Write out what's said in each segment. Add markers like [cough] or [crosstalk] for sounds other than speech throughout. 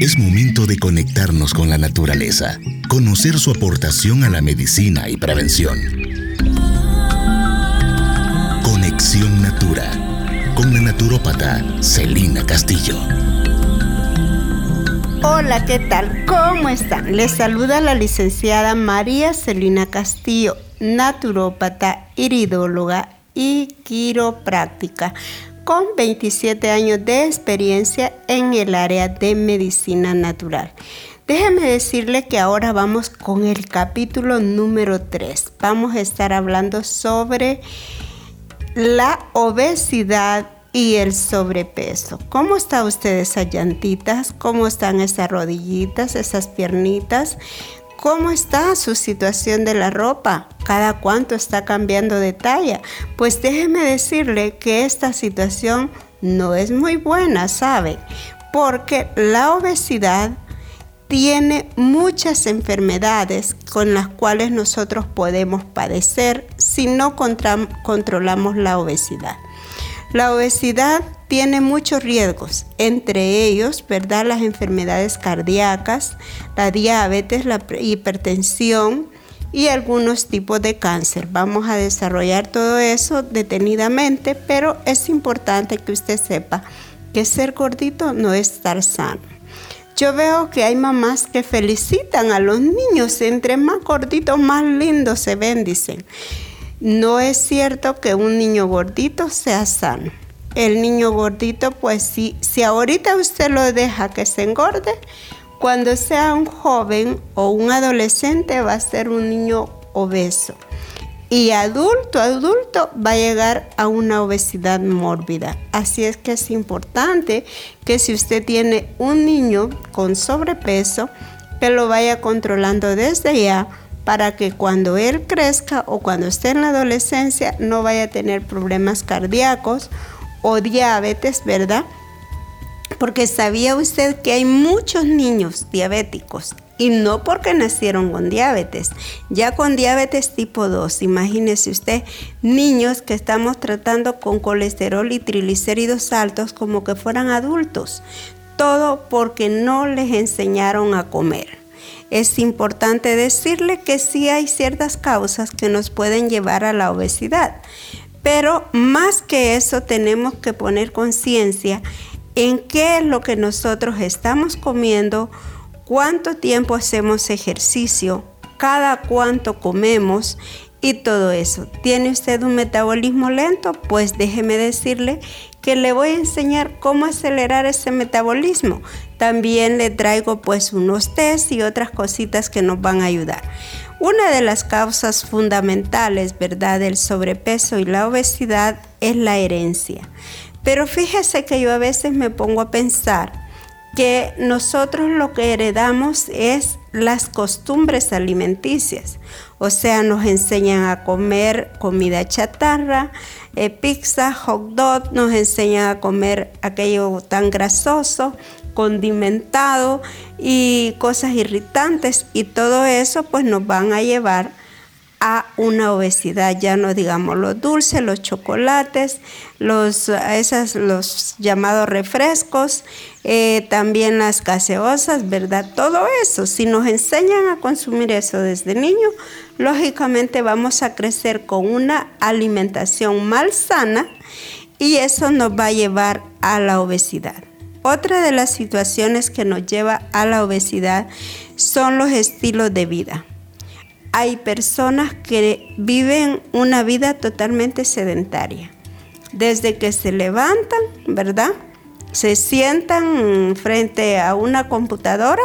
Es momento de conectarnos con la naturaleza, conocer su aportación a la medicina y prevención. Conexión Natura, con la naturópata Celina Castillo. Hola, ¿qué tal? ¿Cómo están? Les saluda la licenciada María Celina Castillo, naturópata, iridóloga y quiropráctica con 27 años de experiencia en el área de medicina natural. Déjeme decirle que ahora vamos con el capítulo número 3. Vamos a estar hablando sobre la obesidad y el sobrepeso. ¿Cómo está usted esas llantitas? ¿Cómo están esas rodillitas, esas piernitas? ¿Cómo está su situación de la ropa? ¿Cada cuánto está cambiando de talla? Pues déjeme decirle que esta situación no es muy buena, ¿sabe? Porque la obesidad tiene muchas enfermedades con las cuales nosotros podemos padecer si no controlamos la obesidad. La obesidad tiene muchos riesgos, entre ellos, ¿verdad? Las enfermedades cardíacas, la diabetes, la hipertensión y algunos tipos de cáncer. Vamos a desarrollar todo eso detenidamente, pero es importante que usted sepa que ser gordito no es estar sano. Yo veo que hay mamás que felicitan a los niños, entre más gorditos, más lindos se ven, dicen. No es cierto que un niño gordito sea sano. El niño gordito, pues si, si ahorita usted lo deja que se engorde, cuando sea un joven o un adolescente va a ser un niño obeso. Y adulto, adulto va a llegar a una obesidad mórbida. Así es que es importante que si usted tiene un niño con sobrepeso, que lo vaya controlando desde ya para que cuando él crezca o cuando esté en la adolescencia no vaya a tener problemas cardíacos o diabetes, ¿verdad? Porque sabía usted que hay muchos niños diabéticos y no porque nacieron con diabetes, ya con diabetes tipo 2. Imagínese usted niños que estamos tratando con colesterol y triglicéridos altos como que fueran adultos. Todo porque no les enseñaron a comer es importante decirle que sí hay ciertas causas que nos pueden llevar a la obesidad, pero más que eso tenemos que poner conciencia en qué es lo que nosotros estamos comiendo, cuánto tiempo hacemos ejercicio, cada cuánto comemos y todo eso. ¿Tiene usted un metabolismo lento? Pues déjeme decirle que le voy a enseñar cómo acelerar ese metabolismo. También le traigo pues unos test y otras cositas que nos van a ayudar. Una de las causas fundamentales, ¿verdad?, del sobrepeso y la obesidad es la herencia. Pero fíjese que yo a veces me pongo a pensar que nosotros lo que heredamos es las costumbres alimenticias. O sea, nos enseñan a comer comida chatarra, eh, pizza, hot dog, nos enseñan a comer aquello tan grasoso, condimentado y cosas irritantes. Y todo eso pues nos van a llevar a una obesidad, ya no digamos los dulces, los chocolates, los, los llamados refrescos, eh, también las gaseosas, ¿verdad? Todo eso, si nos enseñan a consumir eso desde niño, lógicamente vamos a crecer con una alimentación malsana y eso nos va a llevar a la obesidad. Otra de las situaciones que nos lleva a la obesidad son los estilos de vida hay personas que viven una vida totalmente sedentaria. Desde que se levantan, ¿verdad? Se sientan frente a una computadora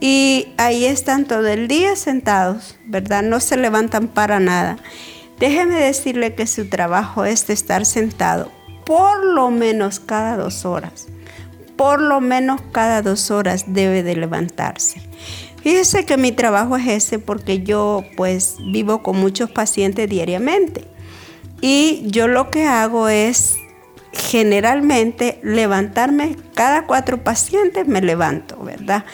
y ahí están todo el día sentados, ¿verdad? No se levantan para nada. Déjeme decirle que su trabajo es estar sentado por lo menos cada dos horas. Por lo menos cada dos horas debe de levantarse. Fíjese que mi trabajo es ese porque yo pues vivo con muchos pacientes diariamente. Y yo lo que hago es generalmente levantarme, cada cuatro pacientes me levanto, ¿verdad?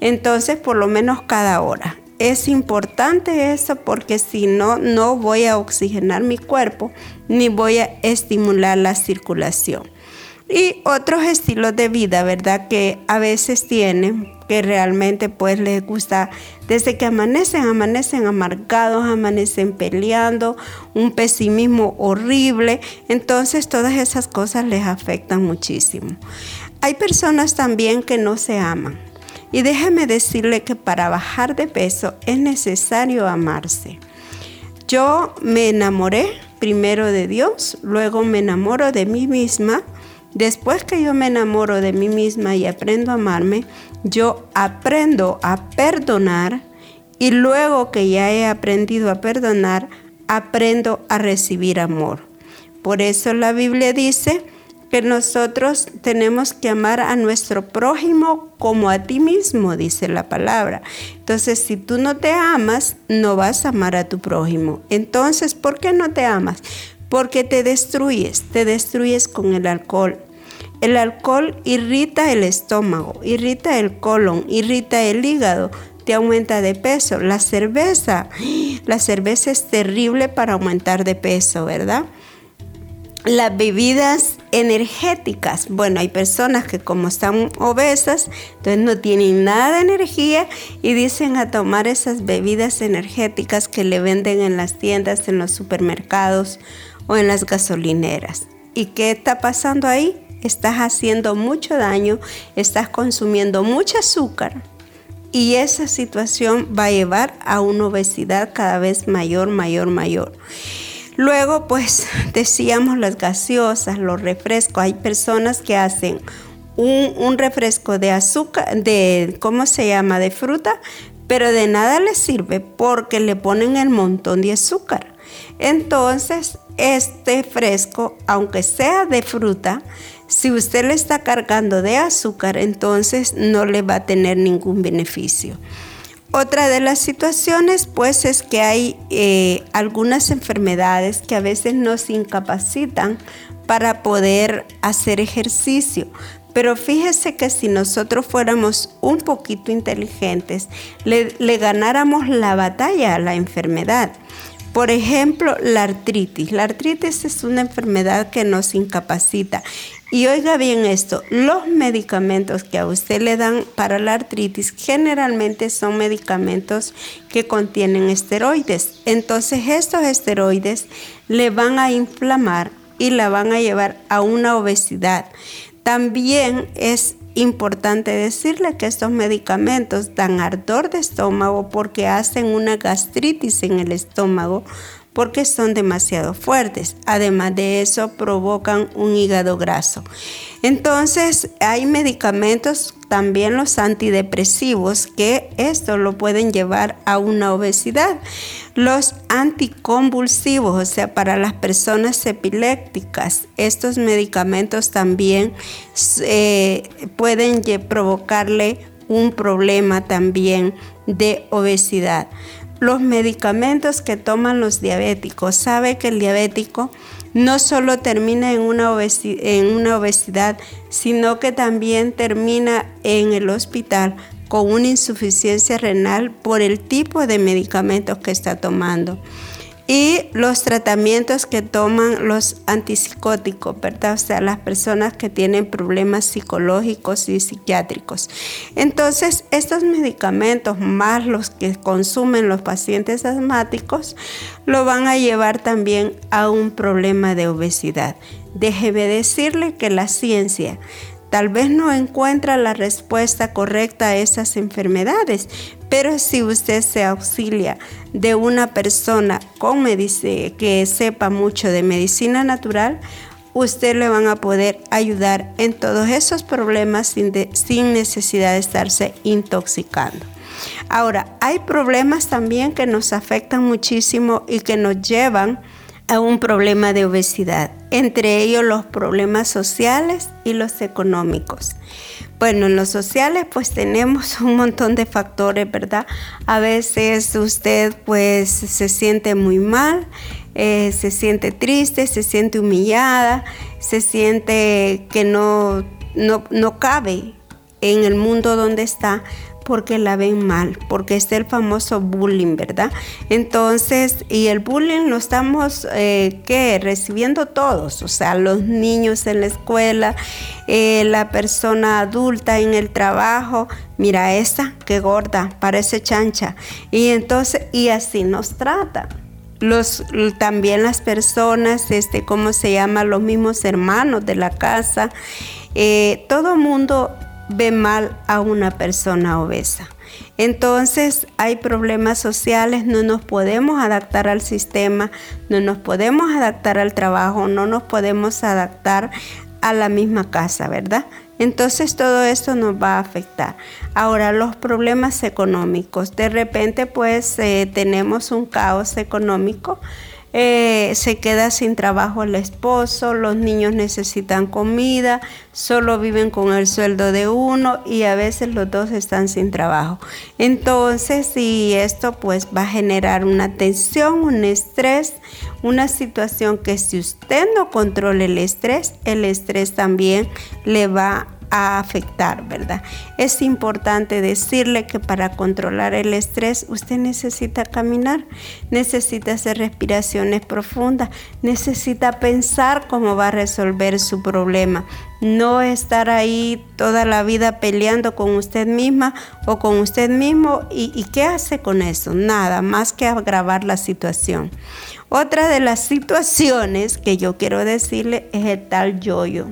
Entonces por lo menos cada hora. Es importante eso porque si no, no voy a oxigenar mi cuerpo ni voy a estimular la circulación. Y otros estilos de vida, ¿verdad? Que a veces tienen, que realmente pues les gusta, desde que amanecen, amanecen amargados, amanecen peleando, un pesimismo horrible, entonces todas esas cosas les afectan muchísimo. Hay personas también que no se aman. Y déjeme decirle que para bajar de peso es necesario amarse. Yo me enamoré primero de Dios, luego me enamoro de mí misma Después que yo me enamoro de mí misma y aprendo a amarme, yo aprendo a perdonar y luego que ya he aprendido a perdonar, aprendo a recibir amor. Por eso la Biblia dice que nosotros tenemos que amar a nuestro prójimo como a ti mismo, dice la palabra. Entonces, si tú no te amas, no vas a amar a tu prójimo. Entonces, ¿por qué no te amas? Porque te destruyes, te destruyes con el alcohol. El alcohol irrita el estómago, irrita el colon, irrita el hígado, te aumenta de peso. La cerveza, [gasps] la cerveza es terrible para aumentar de peso, ¿verdad? Las bebidas energéticas, bueno, hay personas que como están obesas, entonces no tienen nada de energía y dicen a tomar esas bebidas energéticas que le venden en las tiendas, en los supermercados o en las gasolineras. ¿Y qué está pasando ahí? Estás haciendo mucho daño, estás consumiendo mucho azúcar y esa situación va a llevar a una obesidad cada vez mayor, mayor, mayor. Luego, pues [laughs] decíamos las gaseosas, los refrescos. Hay personas que hacen un, refresco de azúcar, de, ¿cómo se llama? De fruta, pero de nada les sirve porque le ponen el montón de azúcar. Entonces, este fresco, aunque sea de fruta, si usted le está cargando de azúcar, entonces no le va a tener ningún beneficio. Otra de las situaciones, pues, es que hay eh, algunas enfermedades que a veces nos incapacitan para poder hacer ejercicio. Pero fíjese que si nosotros fuéramos un poquito inteligentes, le ganáramos la batalla a la enfermedad. Por ejemplo, la artritis. La artritis es una enfermedad que nos incapacita. Y oiga bien esto, los medicamentos que a usted le dan para la artritis generalmente son medicamentos que contienen esteroides. Entonces estos esteroides le van a inflamar y la van a llevar a una obesidad. También es importante decirle que estos medicamentos dan ardor de estómago porque hacen una gastritis en el estómago porque son demasiado fuertes. Además de eso, provocan un hígado graso. Entonces, hay medicamentos, también los antidepresivos, que esto lo pueden llevar a una obesidad. Los anticonvulsivos, o sea, para las personas epilépticas, estos medicamentos también eh, pueden provocarle un problema también de obesidad los medicamentos que toman los diabéticos. Sabe que el diabético no solo termina en una, obesidad, sino que también termina en el hospital con una insuficiencia renal por el tipo de medicamentos que está tomando y los tratamientos que toman los antipsicóticos. O sea, las personas que tienen problemas psicológicos y psiquiátricos. Entonces, estos medicamentos más los que consumen los pacientes asmáticos, lo van a llevar también a un problema de obesidad. Déjeme decirle que la ciencia Tal vez no encuentra la respuesta correcta a esas enfermedades, pero si usted se auxilia de una persona con que sepa mucho de medicina natural, usted le van a poder ayudar en todos esos problemas sin, sin necesidad de estarse intoxicando. Ahora, hay problemas también que nos afectan muchísimo y que nos llevan a un problema de obesidad, entre ellos los problemas sociales y los económicos. Bueno, en los sociales pues tenemos [laughs] un montón de factores, ¿verdad? A veces usted pues se siente muy mal, eh, se siente triste, se siente humillada, se siente que no, no, no cabe en el mundo donde está, porque la ven mal, porque es el famoso bullying, ¿verdad? Entonces, y el bullying lo estamos, eh, ¿qué? Recibiendo todos, o sea, los niños en la escuela, eh, la persona adulta en el trabajo, mira esta, qué gorda, parece chancha. Y entonces, y así nos trata los también las personas, este, ¿cómo se llama? Los mismos hermanos de la casa. Eh, todo mundo ve mal a una persona obesa. Entonces hay problemas sociales, no nos podemos adaptar al sistema, no nos podemos adaptar al trabajo, no nos podemos adaptar a la misma casa, ¿verdad? Entonces todo esto nos va a afectar. Ahora los problemas económicos, de repente pues eh, tenemos un caos económico eh, se queda sin trabajo el esposo, los niños necesitan comida, solo viven con el sueldo de uno y a veces los dos están sin trabajo. Entonces, y esto pues va a generar una tensión, un estrés, una situación que si usted no controla el estrés, el estrés también le va a afectar, ¿verdad? Es importante decirle que para controlar el estrés usted necesita caminar, necesita hacer respiraciones profundas, necesita pensar cómo va a resolver su problema, no estar ahí toda la vida peleando con usted misma o con usted mismo. ¿Y, qué hace con eso? Nada más que agravar la situación. Otra de las situaciones que yo quiero decirle es el tal yoyo.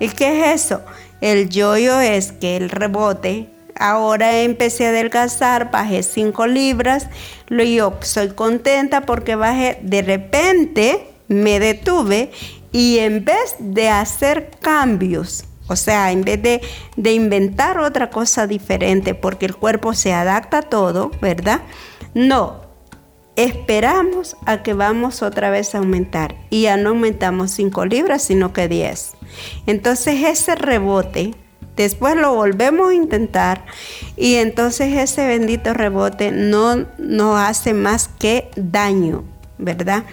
¿Y qué es eso? El yoyo es que el rebote, ahora empecé a adelgazar, bajé 5 libras, yo soy contenta porque bajé, de repente me detuve y en vez de hacer cambios, o sea, en vez de, de, inventar otra cosa diferente, porque el cuerpo se adapta a todo, ¿verdad? No, esperamos a que vamos otra vez a aumentar y ya no aumentamos 5 libras, sino que 10. Entonces ese rebote, después lo volvemos a intentar y entonces ese bendito rebote no nos hace más que daño, ¿verdad?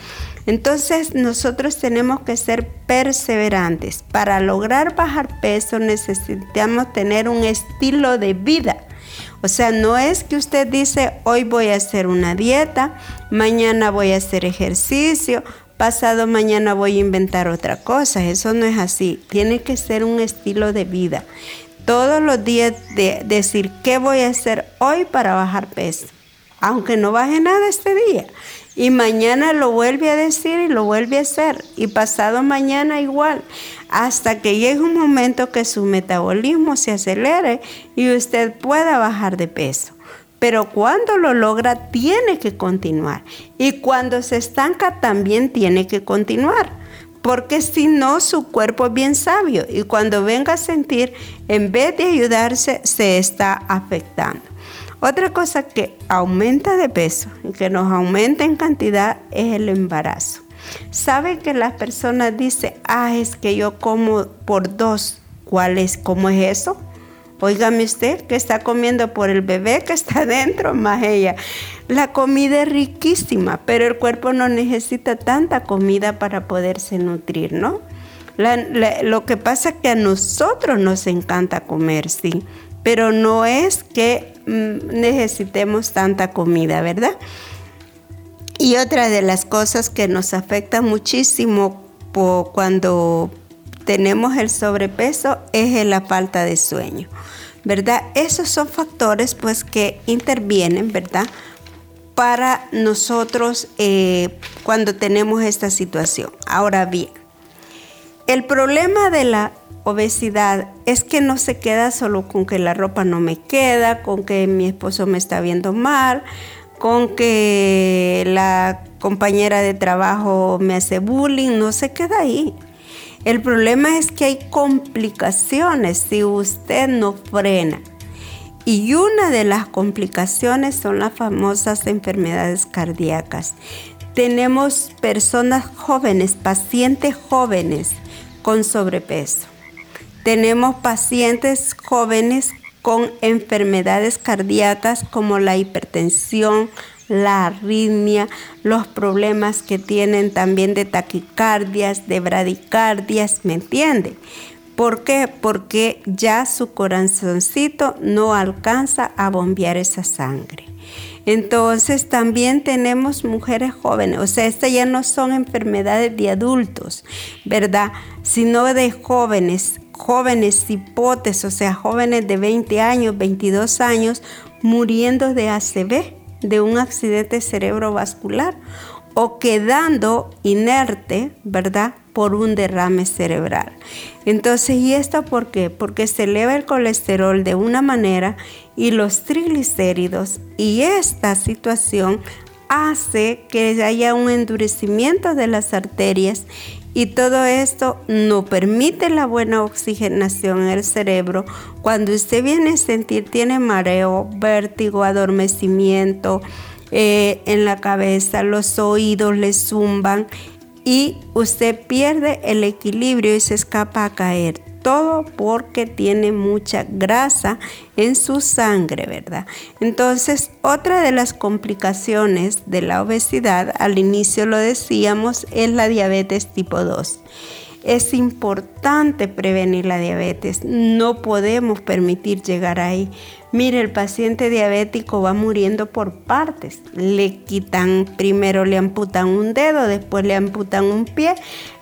Entonces nosotros tenemos que ser perseverantes. Para lograr bajar peso necesitamos tener un estilo de vida. O sea, no es que usted dice, hoy voy a hacer una dieta, mañana voy a hacer ejercicio, pasado mañana voy a inventar otra cosa. Eso no es así. Tiene que ser un estilo de vida. Todos los días de decir qué voy a hacer hoy para bajar peso. Aunque no baje nada este día. Y mañana lo vuelve a decir y lo vuelve a hacer. Y pasado mañana igual. Hasta que llegue un momento que su metabolismo se acelere y usted pueda bajar de peso. Pero cuando lo logra, tiene que continuar. Y cuando se estanca, también tiene que continuar. Porque si no, su cuerpo es bien sabio. Y cuando venga a sentir, en vez de ayudarse, se está afectando. Otra cosa que aumenta de peso y que nos aumenta en cantidad es el embarazo. ¿Sabe que las personas dicen, ah, es que yo como por dos? ¿Cuál es? ¿Cómo es eso? Óigame usted que está comiendo por el bebé que está [laughs] dentro, más ella. La comida es riquísima, pero el cuerpo no necesita tanta comida para poderse nutrir, ¿no? lo que pasa es que a nosotros nos encanta comer, sí, pero no es que necesitemos tanta comida, ¿verdad? Y otra de las cosas que nos afecta muchísimo cuando tenemos el sobrepeso es la falta de sueño, ¿verdad? Esos son factores pues que intervienen, ¿verdad? Para nosotros eh, cuando tenemos esta situación. Ahora bien, el problema de la obesidad es que no se queda solo con que la ropa no me queda, con que mi esposo me está viendo mal, con que la compañera de trabajo me hace bullying, no se queda ahí. El problema es que hay complicaciones si usted no frena. Y una de las complicaciones son las famosas enfermedades cardíacas. Tenemos personas jóvenes, pacientes jóvenes con sobrepeso. Tenemos pacientes jóvenes con enfermedades cardíacas como la hipertensión, la arritmia, los problemas que tienen también de taquicardias, de bradicardias, ¿me entiende? ¿Por qué? Porque ya su corazoncito no alcanza a bombear esa sangre. Entonces también tenemos mujeres jóvenes, o sea, estas ya no son enfermedades de adultos, ¿verdad? Sino de jóvenes, jóvenes hipotes, o sea, jóvenes de 20 años, 22 años, muriendo de ACV, de un accidente cerebrovascular, o quedando inerte, ¿verdad? Por un derrame cerebral. Entonces, ¿y esto por qué? Porque se eleva el colesterol de una manera y los triglicéridos y esta situación hace que haya un endurecimiento de las arterias y todo esto no permite la buena oxigenación en el cerebro. Cuando usted viene a sentir, tiene mareo, vértigo, adormecimiento eh, en la cabeza, los oídos le zumban y usted pierde el equilibrio y se escapa a caer todo porque tiene mucha grasa en su sangre, ¿verdad? Entonces, otra de las complicaciones de la obesidad, al inicio lo decíamos, es la diabetes tipo 2. Es importante prevenir la diabetes, no podemos permitir llegar ahí. Mire, el paciente diabético va muriendo por partes. Le quitan, primero le amputan un dedo, después le amputan un pie,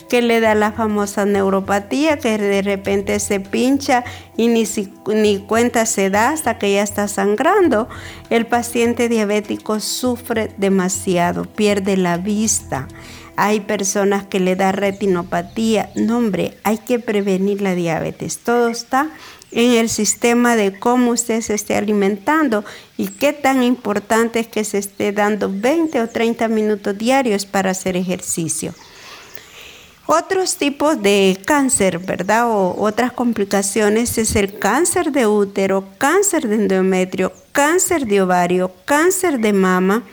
que le da la famosa neuropatía, que de repente se pincha y ni, ni cuenta se da hasta que ya está sangrando. El paciente diabético sufre demasiado, pierde la vista. Hay personas que le da retinopatía. No, hombre, hay que prevenir la diabetes. Todo está en el sistema de cómo usted se esté alimentando y qué tan importante es que se esté dando 20 o 30 minutos diarios para hacer ejercicio. Otros tipos de cáncer, ¿verdad? O otras complicaciones es el cáncer de útero, cáncer de endometrio, cáncer de ovario, cáncer de mama,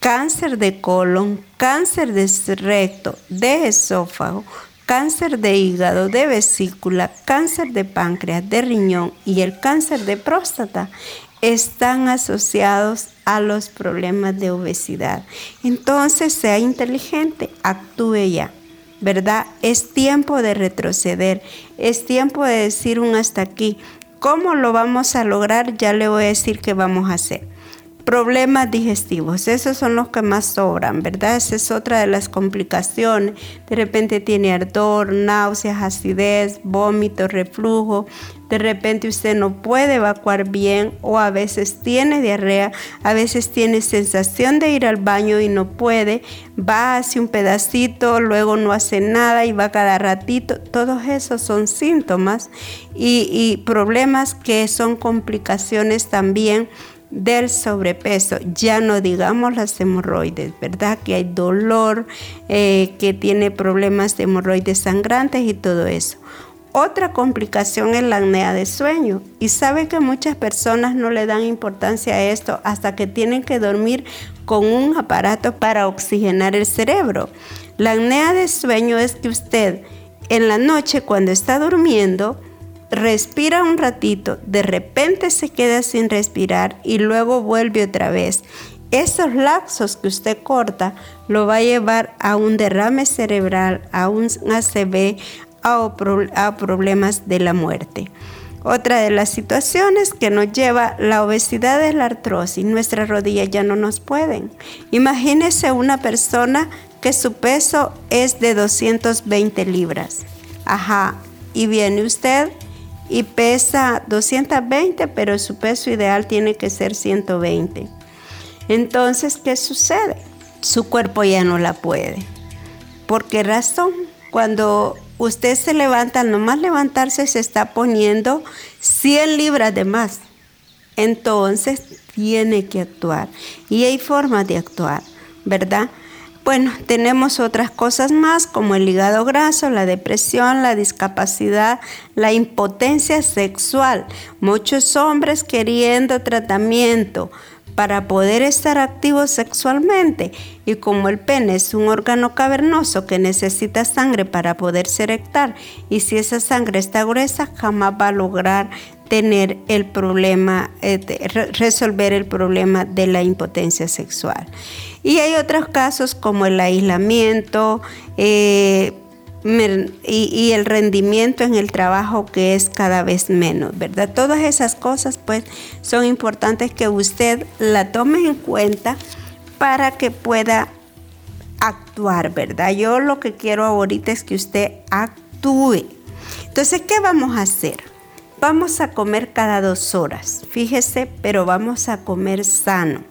cáncer de colon, cáncer de recto, de esófago, cáncer de hígado, de vesícula, cáncer de páncreas, de riñón y el cáncer de próstata están asociados a los problemas de obesidad. Entonces, sea inteligente, actúe ya. ¿verdad? Es tiempo de retroceder, es tiempo de decir un hasta aquí. ¿Cómo lo vamos a lograr? Ya le voy a decir qué vamos a hacer. Problemas digestivos, esos son los que más sobran, ¿verdad? Esa es otra de las complicaciones. De repente tiene ardor, náuseas, acidez, vómito, reflujo, de repente usted no puede evacuar bien o a veces tiene diarrea, a veces tiene sensación de ir al baño y no puede, va hace un pedacito, luego no hace nada y va cada ratito. Todos esos son síntomas y, y problemas que son complicaciones también del sobrepeso, ya no digamos las hemorroides, ¿verdad? Que hay dolor, eh, que tiene problemas de hemorroides sangrantes y todo eso. Otra complicación es la apnea de sueño. Y sabe que muchas personas no le dan importancia a esto hasta que tienen que dormir con un aparato para oxigenar el cerebro. La apnea de sueño es que usted en la noche cuando está durmiendo respira un ratito, de repente se queda sin respirar y luego vuelve otra vez. Esos lapsos que usted corta lo va a llevar a un derrame cerebral, a un ACV, a, problemas de la muerte. Otra de las situaciones que nos lleva la obesidad es la artrosis. Nuestras rodillas ya no nos pueden. Imagínese una persona que su peso es de 220 libras. Ajá, y viene usted y pesa 220, pero su peso ideal tiene que ser 120. Entonces, ¿qué sucede? Su cuerpo ya no la puede. ¿Por qué razón? Cuando usted se levanta, nomás levantarse se está poniendo 100 libras de más. Entonces tiene que actuar. Y hay formas de actuar, ¿verdad? Bueno, tenemos otras cosas más como el hígado graso, la depresión, la discapacidad, la impotencia sexual. Muchos hombres queriendo tratamiento para poder estar activos sexualmente y como el pene es un órgano cavernoso que necesita sangre para poderse erectar y si esa sangre está gruesa jamás va a lograr tener el problema, eh, resolver el problema de la impotencia sexual. Y hay otros casos como el aislamiento, eh, y, el rendimiento en el trabajo que es cada vez menos, ¿verdad? Todas esas cosas pues son importantes que usted la tome en cuenta para que pueda actuar, ¿verdad? Yo lo que quiero ahorita es que usted actúe. Entonces, ¿qué vamos a hacer? Vamos a comer cada dos horas, fíjese, pero vamos a comer sano.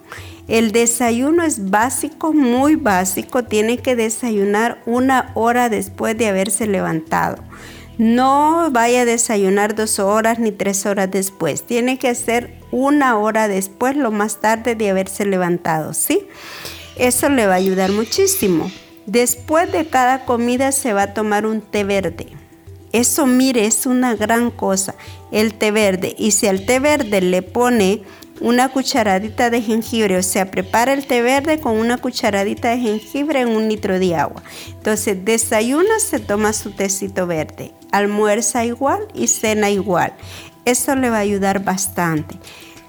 El desayuno es básico, muy básico. Tiene que desayunar una hora después de haberse levantado. No vaya a desayunar dos horas ni tres horas después. Tiene que ser una hora después, lo más tarde de haberse levantado, ¿sí? Eso le va a ayudar muchísimo. Después de cada comida se va a tomar un té verde. Eso, mire, es una gran cosa, el té verde. Y si al té verde le pone una cucharadita de jengibre, o sea, prepara el té verde con una cucharadita de jengibre en un litro de agua. Entonces, desayuna, se toma su tecito verde, almuerza igual y cena igual. Eso le va a ayudar bastante.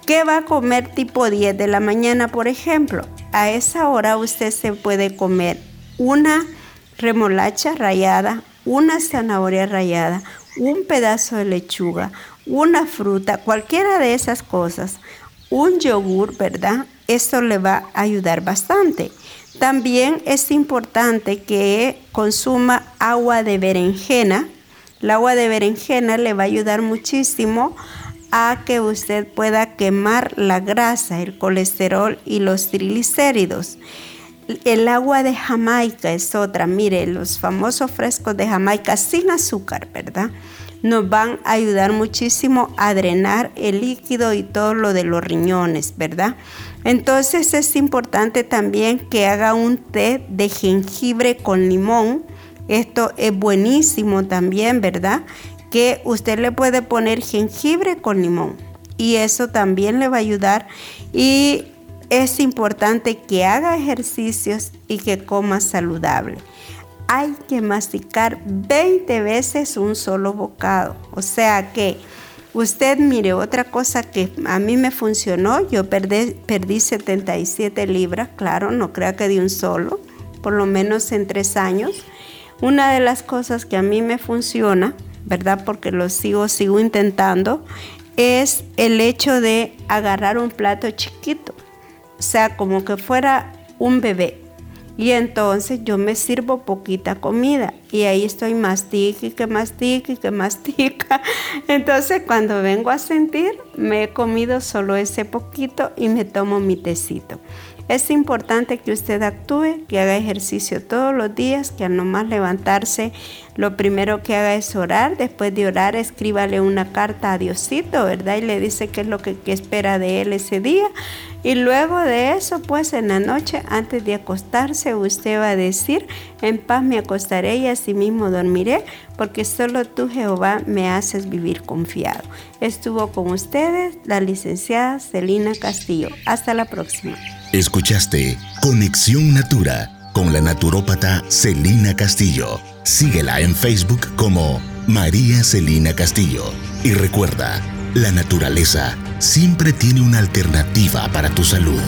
¿Qué va a comer tipo 10 de la mañana, por ejemplo? A esa hora usted se puede comer una remolacha rallada, una zanahoria rallada, un pedazo de lechuga, una fruta, cualquiera de esas cosas, un yogur, ¿verdad? Esto le va a ayudar bastante. También es importante que consuma agua de berenjena. El agua de berenjena le va a ayudar muchísimo a que usted pueda quemar la grasa, el colesterol y los triglicéridos. El agua de Jamaica es otra. Mire, los famosos frescos de Jamaica sin azúcar, ¿verdad? nos van a ayudar muchísimo a drenar el líquido y todo lo de los riñones, ¿verdad? Entonces es importante también que haga un té de jengibre con limón. Esto es buenísimo también, ¿verdad? Que usted le puede poner jengibre con limón y eso también le va a ayudar y es importante que haga ejercicios y que coma saludable hay que masticar 20 veces un solo bocado. O sea que usted mire, otra cosa que a mí me funcionó, yo perdí, perdí 77 libras, claro, no crea que de un solo, por lo menos en tres años. Una de las cosas que a mí me funciona, ¿verdad? Porque lo sigo, sigo intentando, es el hecho de agarrar un plato chiquito, o sea, como que fuera un bebé y entonces yo me sirvo poquita comida y ahí estoy mastica y que mastica y que mastica. [laughs] Entonces cuando vengo a sentir, me he comido solo ese poquito y me tomo mi tecito. Es importante que usted actúe, que haga ejercicio todos los días, que al nomás levantarse, lo primero que haga es orar. Después de orar, escríbale una carta a Diosito, ¿verdad? Y le dice qué es lo que, que espera de él ese día. Y luego de eso, pues en la noche, antes de acostarse, usted va a decir, en paz me acostaré y asimismo dormiré, porque solo tú, Jehová, me haces vivir confiado. Estuvo con ustedes la licenciada Celina Castillo. Hasta la próxima. Escuchaste Conexión Natura con la naturópata Celina Castillo. Síguela en Facebook como María Celina Castillo. Y recuerda, la naturaleza siempre tiene una alternativa para tu salud.